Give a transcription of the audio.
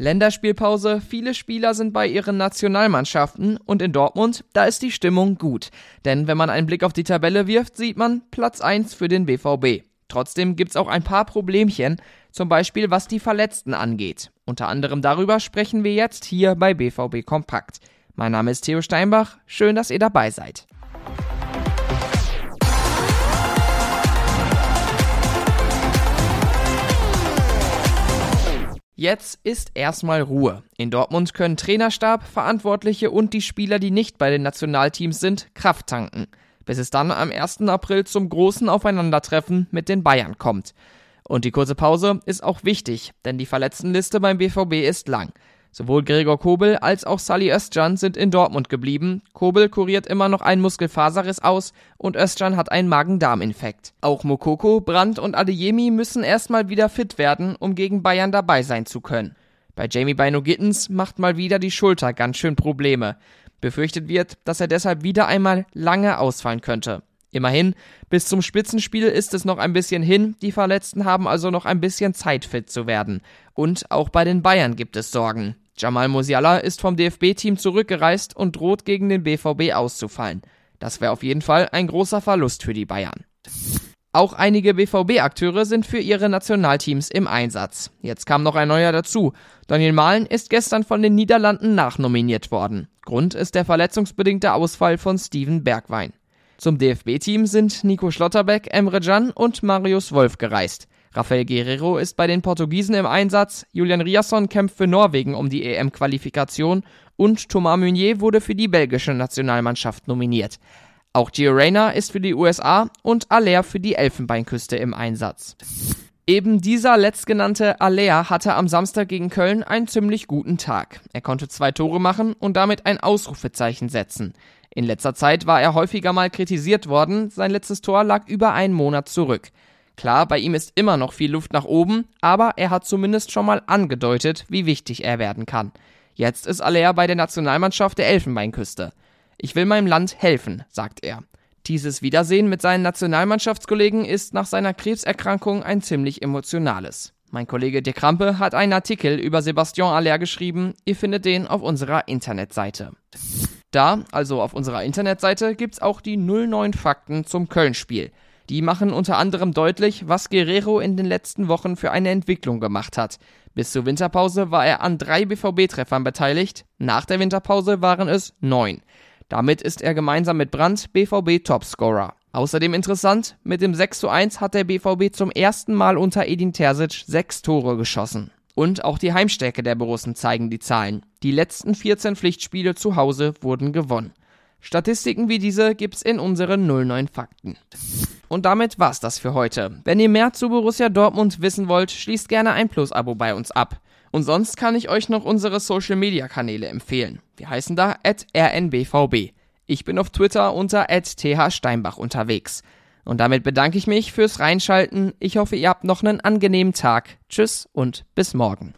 Länderspielpause, viele Spieler sind bei ihren Nationalmannschaften und in Dortmund, da ist die Stimmung gut. Denn wenn man einen Blick auf die Tabelle wirft, sieht man Platz 1 für den BVB. Trotzdem gibt's auch ein paar Problemchen, zum Beispiel was die Verletzten angeht. Unter anderem darüber sprechen wir jetzt hier bei BVB Kompakt. Mein Name ist Theo Steinbach, schön, dass ihr dabei seid. Jetzt ist erstmal Ruhe. In Dortmund können Trainerstab, Verantwortliche und die Spieler, die nicht bei den Nationalteams sind, Kraft tanken. Bis es dann am 1. April zum großen Aufeinandertreffen mit den Bayern kommt. Und die kurze Pause ist auch wichtig, denn die Verletztenliste beim BVB ist lang. Sowohl Gregor Kobel als auch Sally Özcan sind in Dortmund geblieben. Kobel kuriert immer noch einen Muskelfaserriss aus und Özcan hat einen Magen-Darm-Infekt. Auch Mokoko, Brandt und Adeyemi müssen erstmal wieder fit werden, um gegen Bayern dabei sein zu können. Bei Jamie Bino Gittens macht mal wieder die Schulter ganz schön Probleme. Befürchtet wird, dass er deshalb wieder einmal lange ausfallen könnte. Immerhin, bis zum Spitzenspiel ist es noch ein bisschen hin, die Verletzten haben also noch ein bisschen Zeit fit zu werden. Und auch bei den Bayern gibt es Sorgen. Jamal Musiala ist vom DFB-Team zurückgereist und droht gegen den BVB auszufallen. Das wäre auf jeden Fall ein großer Verlust für die Bayern. Auch einige BVB-Akteure sind für ihre Nationalteams im Einsatz. Jetzt kam noch ein neuer dazu. Daniel Mahlen ist gestern von den Niederlanden nachnominiert worden. Grund ist der verletzungsbedingte Ausfall von Steven Bergwein. Zum DFB-Team sind Nico Schlotterbeck, Emre Can und Marius Wolf gereist. Rafael Guerrero ist bei den Portugiesen im Einsatz, Julian Riasson kämpft für Norwegen um die EM-Qualifikation und Thomas Meunier wurde für die belgische Nationalmannschaft nominiert. Auch Gio Reyna ist für die USA und Aller für die Elfenbeinküste im Einsatz. Eben dieser letztgenannte Aller hatte am Samstag gegen Köln einen ziemlich guten Tag. Er konnte zwei Tore machen und damit ein Ausrufezeichen setzen. In letzter Zeit war er häufiger mal kritisiert worden, sein letztes Tor lag über einen Monat zurück. Klar, bei ihm ist immer noch viel Luft nach oben, aber er hat zumindest schon mal angedeutet, wie wichtig er werden kann. Jetzt ist Aller bei der Nationalmannschaft der Elfenbeinküste. Ich will meinem Land helfen, sagt er. Dieses Wiedersehen mit seinen Nationalmannschaftskollegen ist nach seiner Krebserkrankung ein ziemlich emotionales. Mein Kollege De Krampe hat einen Artikel über Sebastian Aller geschrieben, ihr findet den auf unserer Internetseite. Da, also auf unserer Internetseite, gibt's auch die 09 Fakten zum Köln-Spiel. Die machen unter anderem deutlich, was Guerrero in den letzten Wochen für eine Entwicklung gemacht hat. Bis zur Winterpause war er an drei BVB-Treffern beteiligt, nach der Winterpause waren es neun. Damit ist er gemeinsam mit Brandt BVB-Topscorer. Außerdem interessant, mit dem 6 zu 1 hat der BVB zum ersten Mal unter Edin Terzic sechs Tore geschossen. Und auch die Heimstärke der Borussen zeigen die Zahlen. Die letzten 14 Pflichtspiele zu Hause wurden gewonnen. Statistiken wie diese gibt's in unseren 09 Fakten. Und damit war's das für heute. Wenn ihr mehr zu Borussia Dortmund wissen wollt, schließt gerne ein Plus-Abo bei uns ab. Und sonst kann ich euch noch unsere Social Media Kanäle empfehlen. Wir heißen da rnbvb. Ich bin auf Twitter unter thsteinbach unterwegs. Und damit bedanke ich mich fürs Reinschalten. Ich hoffe, ihr habt noch einen angenehmen Tag. Tschüss und bis morgen.